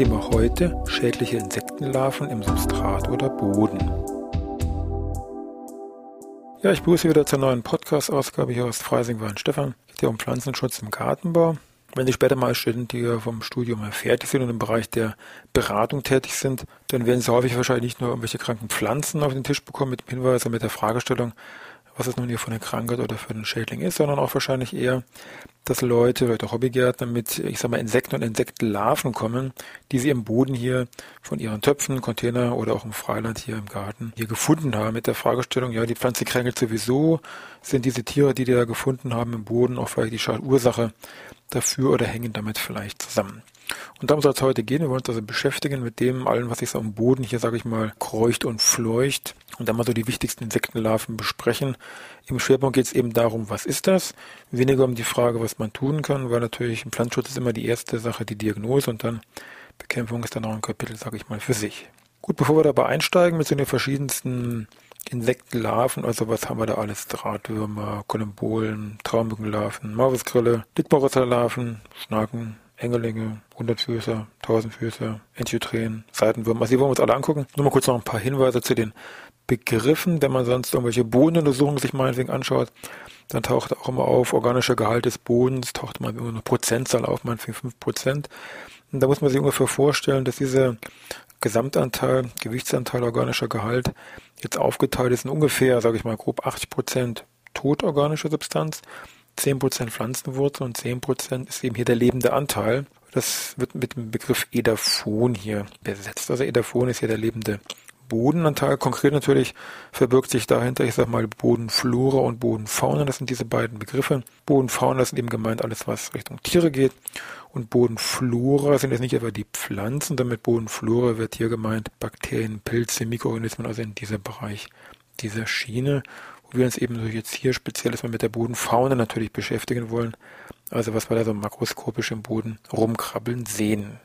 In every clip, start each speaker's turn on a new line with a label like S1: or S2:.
S1: Thema heute schädliche Insektenlarven im Substrat oder Boden. Ja, ich begrüße wieder zur neuen Podcast-Ausgabe hier aus Freising Wein Stefan. Geht ja um Pflanzenschutz im Gartenbau. Wenn Sie später mal Studenten, die vom Studium mal fertig sind und im Bereich der Beratung tätig sind, dann werden Sie häufig wahrscheinlich nicht nur irgendwelche kranken Pflanzen auf den Tisch bekommen mit dem Hinweis und mit der Fragestellung, was es nun hier für eine Krankheit oder für einen Schädling ist, sondern auch wahrscheinlich eher, dass Leute, auch Hobbygärtner mit, ich sag mal, Insekten und Insektenlarven kommen, die sie im Boden hier von ihren Töpfen, Container oder auch im Freiland hier im Garten hier gefunden haben mit der Fragestellung, ja, die Pflanze kränkelt sowieso, sind diese Tiere, die die da gefunden haben im Boden auch vielleicht die Ursache dafür oder hängen damit vielleicht zusammen. Und darum soll es heute gehen. Wir wollen uns also beschäftigen mit dem allen, was sich so am Boden hier, sage ich mal, kreucht und fleucht und dann mal so die wichtigsten Insektenlarven besprechen. Im Schwerpunkt geht es eben darum, was ist das? Weniger um die Frage, was man tun kann, weil natürlich im Pflanzenschutz ist immer die erste Sache die Diagnose und dann Bekämpfung ist dann auch ein Kapitel, sage ich mal, für sich. Gut, bevor wir dabei einsteigen mit so den verschiedensten Insektenlarven, also was haben wir da alles? Drahtwürmer, Kolumbolen, Traumbückenlarven, Maulwurzgrille, Dickmaurusserlarven, Schnaken, Engelinge, Hundertfüßer, Tausendfüßer, Enchitren, Seitenwürmer. Also die wollen wir uns alle angucken. Nur mal kurz noch ein paar Hinweise zu den Begriffen. Wenn man sonst irgendwelche Bodenuntersuchungen sich meinetwegen anschaut, dann taucht auch immer auf organischer Gehalt des Bodens, taucht mal immer eine Prozentzahl auf, meinetwegen 5 Prozent. Und da muss man sich ungefähr vorstellen, dass dieser Gesamtanteil, Gewichtsanteil organischer Gehalt jetzt aufgeteilt ist in ungefähr, sage ich mal, grob 80 Prozent totorganische Substanz 10% Pflanzenwurzel und 10% ist eben hier der lebende Anteil. Das wird mit dem Begriff Edaphon hier besetzt. Also Edaphon ist hier der lebende Bodenanteil. Konkret natürlich verbirgt sich dahinter, ich sag mal, Bodenflora und Bodenfauna. Das sind diese beiden Begriffe. Bodenfauna sind eben gemeint alles, was Richtung Tiere geht. Und Bodenflora sind jetzt nicht etwa die Pflanzen. Damit Bodenflora wird hier gemeint Bakterien, Pilze, Mikroorganismen, also in dieser Bereich dieser Schiene wo wir uns eben so jetzt hier speziell erstmal mit der Bodenfauna natürlich beschäftigen wollen. Also was wir da so makroskopisch im Boden rumkrabbeln sehen.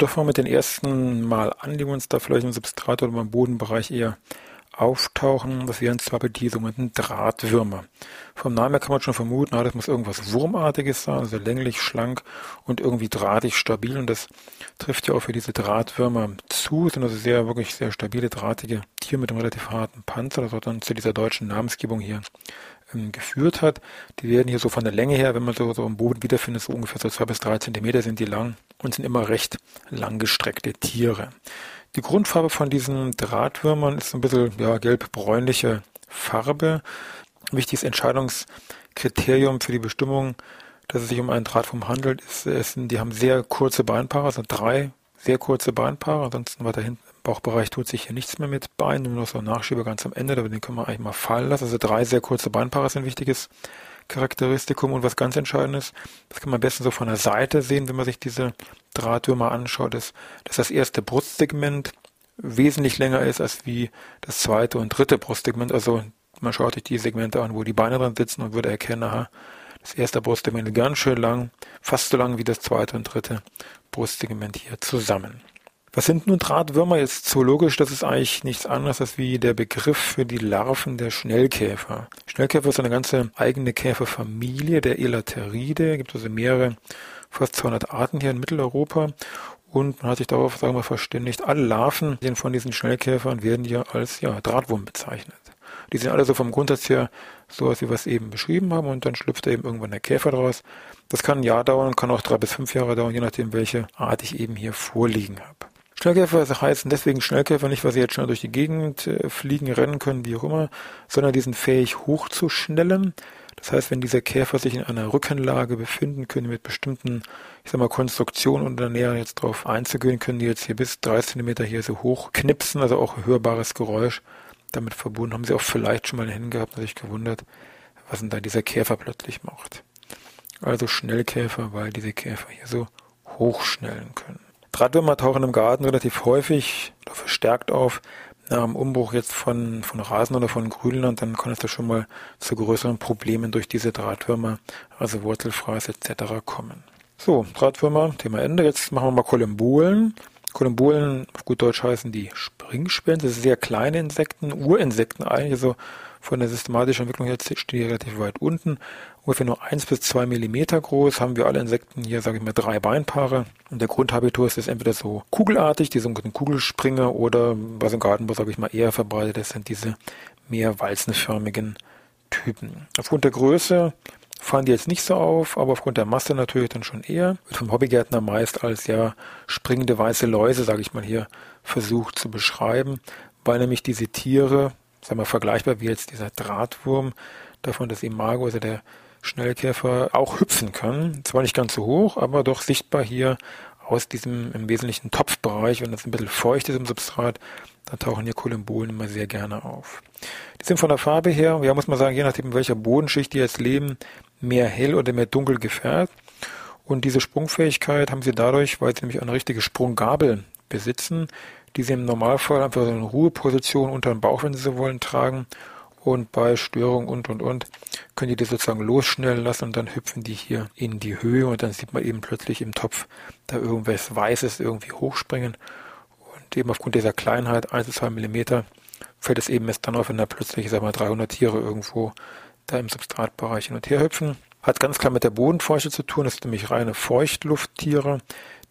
S1: Wir mit den ersten Mal an, die uns da vielleicht im Substrat oder im Bodenbereich eher auftauchen. Das wären zwar die sogenannten Drahtwürmer. Vom Namen her kann man schon vermuten, ah, das muss irgendwas Wurmartiges sein, also länglich, schlank und irgendwie drahtig stabil. Und das trifft ja auch für diese Drahtwürmer zu. Das sind also sehr, wirklich sehr stabile, drahtige Tiere mit einem relativ harten Panzer. Das hat dann zu dieser deutschen Namensgebung hier ähm, geführt hat. Die werden hier so von der Länge her, wenn man so, so am Boden wiederfindet, so ungefähr so zwei bis drei Zentimeter sind die lang und sind immer recht langgestreckte Tiere. Die Grundfarbe von diesen Drahtwürmern ist ein bisschen ja, gelb-bräunliche Farbe. Wichtiges Entscheidungskriterium für die Bestimmung, dass es sich um einen Drahtwurm handelt, ist, ist die haben sehr kurze Beinpaare, also drei sehr kurze Beinpaare. Ansonsten weiter hinten im Bauchbereich tut sich hier nichts mehr mit Beinen, nur noch so ein Nachschieber ganz am Ende, aber den können wir eigentlich mal fallen lassen. Also drei sehr kurze Beinpaare sind ein wichtiges Charakteristikum und was ganz Entscheidendes, das kann man am besten so von der Seite sehen, wenn man sich diese Drahtwürmer anschaut, ist, dass das erste Brustsegment wesentlich länger ist als wie das zweite und dritte Brustsegment. Also man schaut sich die Segmente an, wo die Beine dran sitzen und würde erkennen, aha, das erste Brustsegment ist ganz schön lang, fast so lang wie das zweite und dritte Brustsegment hier zusammen. Was sind nun Drahtwürmer? Jetzt zoologisch, das ist eigentlich nichts anderes als wie der Begriff für die Larven der Schnellkäfer. Schnellkäfer ist eine ganze eigene Käferfamilie der Elateride. Es gibt also mehrere, fast 200 Arten hier in Mitteleuropa. Und man hat sich darauf, sagen wir, verständigt, alle Larven von diesen Schnellkäfern werden hier als ja, Drahtwurm bezeichnet. Die sind alle so vom Grundsatz her so, als wir es eben beschrieben haben und dann schlüpft da eben irgendwann der Käfer draus. Das kann ein Jahr dauern, kann auch drei bis fünf Jahre dauern, je nachdem, welche Art ich eben hier vorliegen habe. Schnellkäfer heißen deswegen Schnellkäfer nicht, weil sie jetzt schnell durch die Gegend äh, fliegen, rennen können, wie auch immer, sondern die sind fähig hochzuschnellen. Das heißt, wenn diese Käfer sich in einer Rückenlage befinden, können mit bestimmten, ich sag mal, Konstruktionen und der näher jetzt drauf einzugehen, können die jetzt hier bis drei Zentimeter hier so hoch knipsen, also auch hörbares Geräusch damit verbunden. Haben sie auch vielleicht schon mal hingehabt und sich gewundert, was denn da dieser Käfer plötzlich macht. Also Schnellkäfer, weil diese Käfer hier so hochschnellen können. Drahtwürmer tauchen im Garten relativ häufig oder verstärkt auf. Nach dem Umbruch jetzt von, von Rasen oder von Grünland, dann kann es da schon mal zu größeren Problemen durch diese Drahtwürmer, also Wurzelfraß etc. kommen. So, Drahtwürmer, Thema Ende. Jetzt machen wir mal Kolumbulen. Kolumbulen, auf gut Deutsch heißen die Springspäne. Das sind sehr kleine Insekten, Urinsekten eigentlich, also von der systematischen Entwicklung her stehen die relativ weit unten. Ungefähr nur eins bis zwei Millimeter groß haben wir alle Insekten hier, sage ich mal, drei Beinpaare. Und der Grundhabitus ist entweder so kugelartig, die sogenannten Kugelspringer, oder was im Gartenbau, sage ich mal, eher verbreitet ist, sind diese mehr walzenförmigen Typen. Aufgrund der Größe fallen die jetzt nicht so auf, aber aufgrund der Masse natürlich dann schon eher. Wird vom Hobbygärtner meist als ja springende weiße Läuse, sage ich mal hier, versucht zu beschreiben, weil nämlich diese Tiere sagen wir, vergleichbar wie jetzt dieser Drahtwurm, davon das Imago, also der Schnellkäfer, auch hüpfen kann. Zwar nicht ganz so hoch, aber doch sichtbar hier aus diesem im Wesentlichen Topfbereich, wenn das ein bisschen feucht ist im Substrat, dann tauchen hier Kolumbolen immer sehr gerne auf. Die sind von der Farbe her, ja muss man sagen, je nachdem in welcher Bodenschicht die jetzt leben, mehr hell oder mehr dunkel gefärbt. Und diese Sprungfähigkeit haben sie dadurch, weil sie nämlich eine richtige Sprunggabel besitzen, die sie im Normalfall einfach so eine Ruheposition unter dem Bauch, wenn sie so wollen, tragen. Und bei Störung und und und können die die sozusagen losschnellen lassen und dann hüpfen die hier in die Höhe und dann sieht man eben plötzlich im Topf da irgendwas Weißes irgendwie hochspringen. Und eben aufgrund dieser Kleinheit, 1 bis 2 Millimeter, fällt es eben erst dann auf, wenn da plötzlich, ich sag mal, 300 Tiere irgendwo da im Substratbereich hin und her hüpfen. Hat ganz klar mit der Bodenfeuchte zu tun, das sind nämlich reine Feuchtlufttiere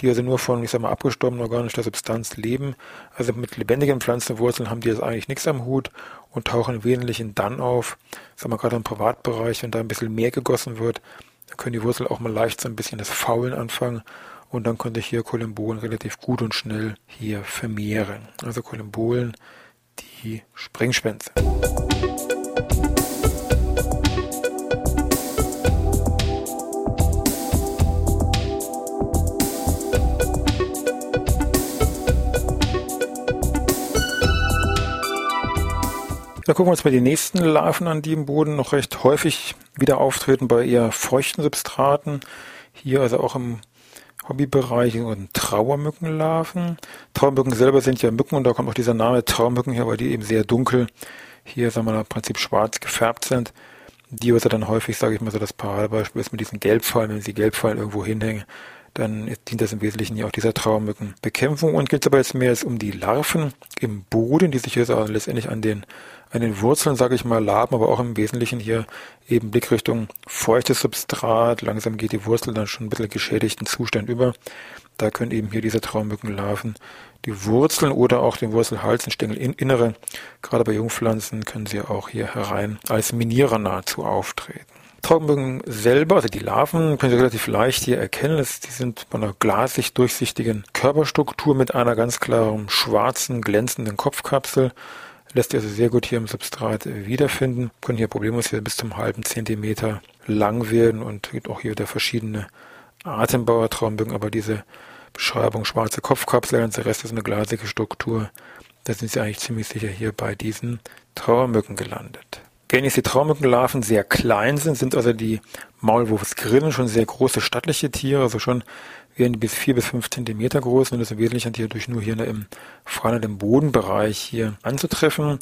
S1: die also nur von, ich sag mal, abgestorbener organischer Substanz leben. Also mit lebendigen Pflanzenwurzeln haben die jetzt eigentlich nichts am Hut und tauchen im Wesentlichen dann auf, sagen wir gerade im Privatbereich, wenn da ein bisschen mehr gegossen wird, dann können die Wurzeln auch mal leicht so ein bisschen das Faulen anfangen und dann könnte ich hier Kolumbolen relativ gut und schnell hier vermehren. Also Kolumbolen, die Springschwänze. Da gucken wir uns mal die nächsten Larven an, die im Boden noch recht häufig wieder auftreten bei eher feuchten Substraten. Hier also auch im Hobbybereich und Trauermückenlarven. Trauermücken selber sind ja Mücken und da kommt auch dieser Name Trauermücken her, weil die eben sehr dunkel hier, sagen wir mal, im Prinzip schwarz gefärbt sind. Die, was ja dann häufig, sage ich mal so, das Paradebeispiel ist mit diesen Gelbfallen, wenn sie Gelbfallen irgendwo hinhängen, dann dient das im Wesentlichen ja auch dieser Trauermückenbekämpfung und geht es aber jetzt mehr als um die Larven im Boden, die sich jetzt auch letztendlich an den an den Wurzeln, sage ich mal, laben, aber auch im Wesentlichen hier eben Blickrichtung feuchtes Substrat. Langsam geht die Wurzel dann schon ein bisschen geschädigten Zustand über. Da können eben hier diese Traummückenlarven die Wurzeln oder auch den Wurzelhals und Stängelinnere, gerade bei Jungpflanzen, können sie auch hier herein als Minierer nahezu auftreten. Traubenmücken selber, also die Larven, können Sie relativ leicht hier erkennen. die sind von einer glasig durchsichtigen Körperstruktur mit einer ganz klaren schwarzen, glänzenden Kopfkapsel lässt sich also sehr gut hier im Substrat wiederfinden. Können hier problemlos hier bis zum halben Zentimeter lang werden und gibt auch hier wieder verschiedene Atembauertraumbögen, aber diese Beschreibung schwarze Kopfkapsel, und der Rest ist eine glasige Struktur. Da sind sie eigentlich ziemlich sicher hier bei diesen Trauermücken gelandet. Wenn jetzt die Traumückenlarven sehr klein sind, sind also die Maulwurfsgrillen schon sehr große stattliche Tiere, also schon werden bis vier bis fünf Zentimeter groß und das ist im Wesentlichen hierdurch nur hier im vor im Bodenbereich hier anzutreffen.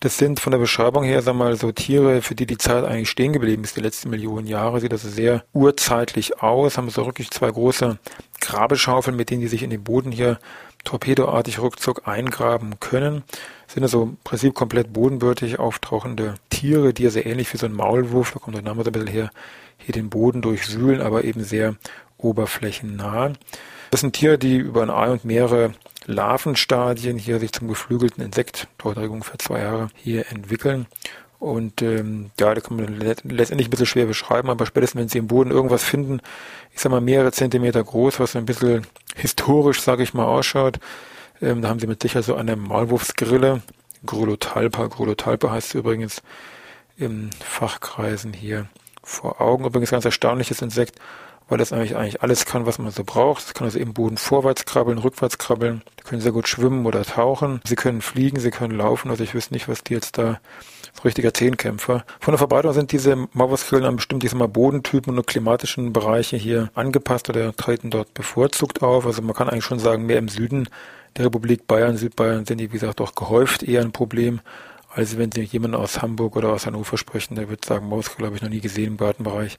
S1: Das sind von der Beschreibung her, sag mal, so Tiere, für die die Zeit eigentlich stehen geblieben ist, die letzten Millionen Jahre. Sieht also sehr urzeitlich aus, haben so wirklich zwei große Grabeschaufeln, mit denen die sich in den Boden hier torpedoartig ruckzuck eingraben können. Sind also im Prinzip komplett bodenbürtig auftauchende Tiere, die ja sehr ähnlich wie so ein Maulwurf, da kommt der Name so ein bisschen her, hier den Boden durchwühlen, aber eben sehr oberflächennah. Das sind Tiere, die über ein Ei und mehrere Larvenstadien hier sich zum geflügelten Insekt, dauert ungefähr zwei Jahre, hier entwickeln. Und ähm, ja, da kann man letztendlich ein bisschen schwer beschreiben, aber spätestens wenn sie im Boden irgendwas finden, ich sag mal mehrere Zentimeter groß, was ein bisschen historisch, sage ich mal, ausschaut, ähm, da haben sie mit sicher so eine Maulwurfsgrille, Grullotalpa, Grullotalpa heißt übrigens in Fachkreisen hier, vor Augen. Übrigens ganz erstaunliches Insekt, weil es eigentlich, eigentlich alles kann, was man so braucht. Es kann also im Boden vorwärts krabbeln, rückwärts krabbeln. Die können sehr gut schwimmen oder tauchen. Sie können fliegen, sie können laufen. Also ich wüsste nicht, was die jetzt da so richtiger Zehnkämpfer. Von der Verbreitung sind diese Mauerskrillen an bestimmte ich mal, Bodentypen und klimatischen Bereiche hier angepasst oder treten dort bevorzugt auf. Also man kann eigentlich schon sagen, mehr im Süden der Republik Bayern, Südbayern sind die, wie gesagt, doch gehäuft eher ein Problem. Also wenn Sie jemanden aus Hamburg oder aus Hannover sprechen, der wird sagen, Mauskrill habe ich noch nie gesehen im Gartenbereich.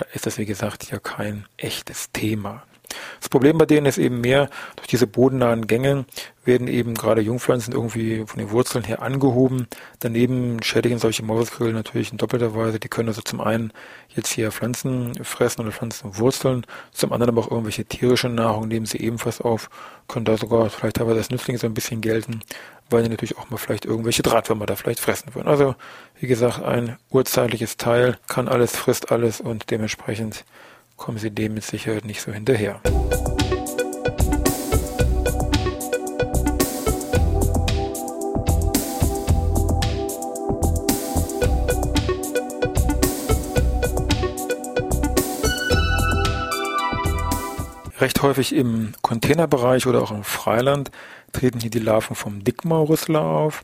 S1: Da ist das, wie gesagt, ja kein echtes Thema. Das Problem bei denen ist eben mehr, durch diese bodennahen Gänge werden eben gerade Jungpflanzen irgendwie von den Wurzeln her angehoben. Daneben schädigen solche Mauskrill natürlich in doppelter Weise. Die können also zum einen jetzt hier Pflanzen fressen oder Pflanzenwurzeln, zum anderen aber auch irgendwelche tierische Nahrung nehmen sie ebenfalls auf, können da sogar vielleicht teilweise als Nützlinge so ein bisschen gelten, weil die natürlich auch mal vielleicht irgendwelche Drahtwürmer da vielleicht fressen würden. Also, wie gesagt, ein urzeitliches Teil, kann alles, frisst alles und dementsprechend kommen sie dem mit Sicherheit nicht so hinterher. Recht häufig im Containerbereich oder auch im Freiland treten hier die Larven vom Dickmaulrüssler auf.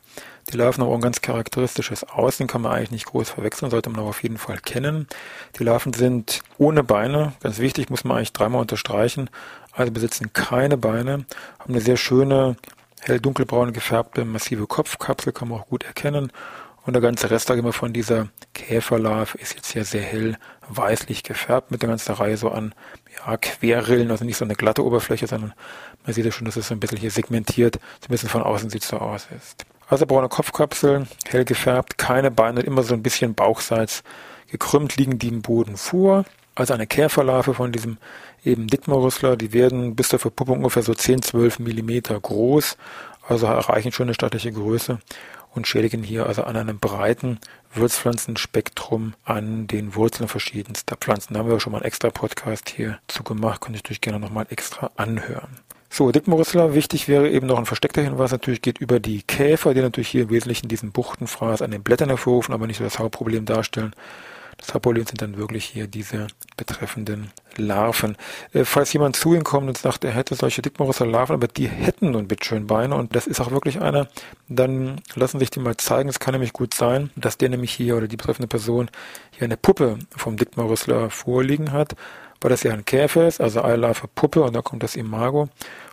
S1: Die Larven haben auch ein ganz charakteristisches Aussehen, kann man eigentlich nicht groß verwechseln, sollte man aber auf jeden Fall kennen. Die Larven sind ohne Beine, ganz wichtig, muss man eigentlich dreimal unterstreichen, also besitzen keine Beine, haben eine sehr schöne, hell dunkelbraun gefärbte, massive Kopfkapsel, kann man auch gut erkennen und der ganze Rest, sage ich mal, von dieser Käferlarve ist jetzt hier sehr hell weißlich gefärbt mit der ganzen Reihe so an ja, Querrillen, also nicht so eine glatte Oberfläche, sondern man sieht ja schon, dass es so ein bisschen hier segmentiert, so ein bisschen von außen sieht es so aus ist. Also braune Kopfkapsel, hell gefärbt, keine Beine, immer so ein bisschen bauchseits gekrümmt liegen die im Boden vor. Also eine Käferlarve von diesem eben Dickmorüssler, die werden bis zur Verpuppung ungefähr so 10, 12 Millimeter groß, also erreichen schon eine stattliche Größe und schädigen hier also an einem breiten Würzpflanzenspektrum an den Wurzeln verschiedenster Pflanzen. Da haben wir schon mal einen extra Podcast hier zu gemacht, könnte ich natürlich gerne nochmal extra anhören. So, Dickmorüssler, wichtig wäre eben noch ein versteckter Hinweis, natürlich geht über die Käfer, die natürlich hier im Wesentlichen diesen Buchtenfraß an den Blättern hervorrufen, aber nicht so das Hauptproblem darstellen. Das Hauptproblem sind dann wirklich hier diese betreffenden Larven. Äh, falls jemand zu Ihnen kommt und sagt, er hätte solche Dickmorusser Larven, aber die hätten nun bitteschön Beine und das ist auch wirklich einer, dann lassen sich die mal zeigen. Es kann nämlich gut sein, dass der nämlich hier oder die betreffende Person hier eine Puppe vom Dickmorüssler vorliegen hat, weil das ja ein Käfer ist, also Eilarve Puppe und da kommt das Imago.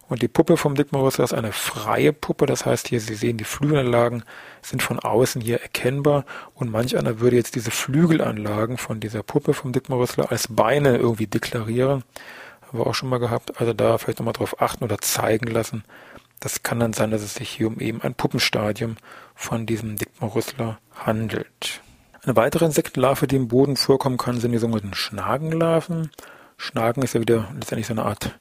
S1: Und die Puppe vom Dickmorusser ist eine freie Puppe, das heißt hier, Sie sehen, die Flügelanlagen sind von außen hier erkennbar und manch einer würde jetzt diese Flügelanlagen von dieser Puppe vom Dickmorusser als Beine irgendwie deklarieren. Haben wir auch schon mal gehabt, also da vielleicht nochmal drauf achten oder zeigen lassen. Das kann dann sein, dass es sich hier um eben ein Puppenstadium von diesem Dickmorusler handelt. Eine weitere Insektenlarve, die im Boden vorkommen kann, sind die sogenannten Schnagenlarven. Schnagen ist ja wieder letztendlich so eine Art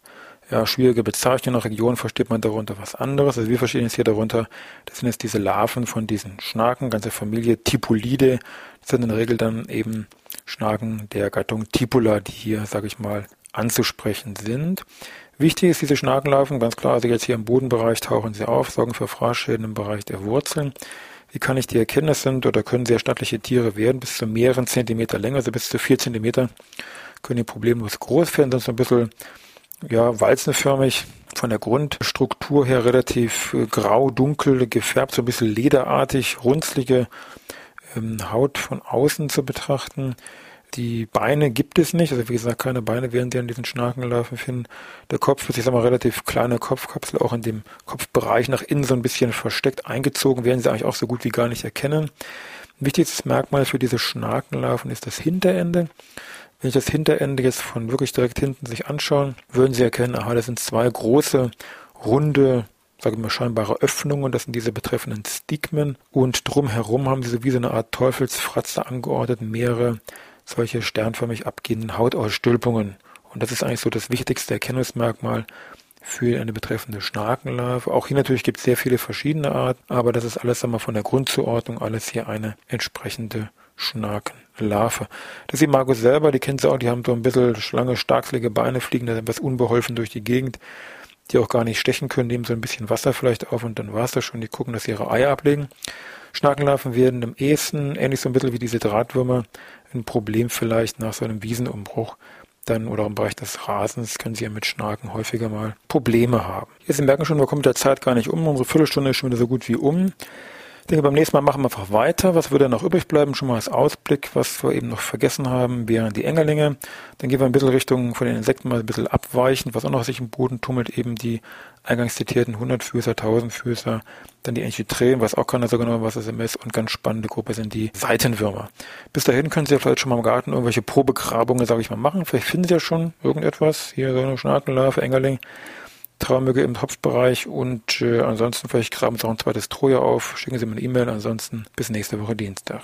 S1: ja, schwierige Bezeichnung. Nach Region versteht man darunter was anderes. Also wir verstehen jetzt hier darunter, das sind jetzt diese Larven von diesen Schnaken, ganze Familie Tipolide. Das sind in der Regel dann eben Schnaken der Gattung Tipula, die hier, sage ich mal, anzusprechen sind. Wichtig ist diese Schnakenlarven, ganz klar, also jetzt hier im Bodenbereich tauchen sie auf, sorgen für Fraßschäden im Bereich der Wurzeln. Wie kann ich die erkennen? Das sind oder können sehr stattliche Tiere werden, bis zu mehreren Zentimeter Länge, also bis zu vier Zentimeter können die problemlos groß werden, sind so ein bisschen ja, walzenförmig, von der Grundstruktur her relativ äh, grau, dunkel gefärbt, so ein bisschen lederartig, runzlige ähm, Haut von außen zu betrachten. Die Beine gibt es nicht, also wie gesagt, keine Beine werden die an diesen Schnakenlarven finden. Der Kopf ist, ich sag mal, relativ kleine Kopfkapsel, auch in dem Kopfbereich nach innen so ein bisschen versteckt eingezogen, werden sie eigentlich auch so gut wie gar nicht erkennen. Wichtigstes Merkmal für diese Schnakenlarven ist das Hinterende. Wenn ich das Hinterende jetzt von wirklich direkt hinten sich anschauen, würden Sie erkennen, aha, das sind zwei große, runde, sage ich mal, scheinbare Öffnungen, das sind diese betreffenden Stigmen und drumherum haben sie so wie so eine Art Teufelsfratze angeordnet, mehrere solche sternförmig abgehenden Hautausstülpungen. Und das ist eigentlich so das wichtigste Erkennungsmerkmal für eine betreffende Schnakenlarve. Auch hier natürlich gibt es sehr viele verschiedene Arten, aber das ist alles einmal von der Grundzuordnung alles hier eine entsprechende Schnakenlarve. Das Imago selber, die kennt sie auch, die haben so ein bisschen lange, starkselige Beine, fliegen da etwas unbeholfen durch die Gegend, die auch gar nicht stechen können, nehmen so ein bisschen Wasser vielleicht auf und dann war es das schon. Die gucken, dass sie ihre Eier ablegen. Schnakenlarven werden im ehesten, ähnlich so ein bisschen wie diese Drahtwürmer, ein Problem vielleicht nach so einem Wiesenumbruch dann oder im Bereich des Rasens können Sie ja mit Schnaken häufiger mal Probleme haben. Hier, Sie merken schon, wir kommen mit der Zeit gar nicht um. Unsere Viertelstunde ist schon wieder so gut wie um. Ich denke, beim nächsten Mal machen wir einfach weiter. Was würde noch übrig bleiben? Schon mal als Ausblick, was wir eben noch vergessen haben, wären die Engerlinge. Dann gehen wir ein bisschen Richtung von den Insekten mal ein bisschen abweichen, was auch noch sich im Boden tummelt, eben die eingangs zitierten 100-Füßer, 1000-Füßer, dann die Enchiträen, was auch keiner so genau was es ist, und ganz spannende Gruppe sind die Seitenwürmer. Bis dahin können Sie ja vielleicht schon mal im Garten irgendwelche Probegrabungen, sage ich mal, machen. Vielleicht finden Sie ja schon irgendetwas. Hier so eine Schnakenlarve, Engerling. Traumöge im Topfbereich und äh, ansonsten vielleicht graben Sie auch ein zweites Troja auf, schicken Sie mir eine E-Mail, ansonsten bis nächste Woche Dienstag.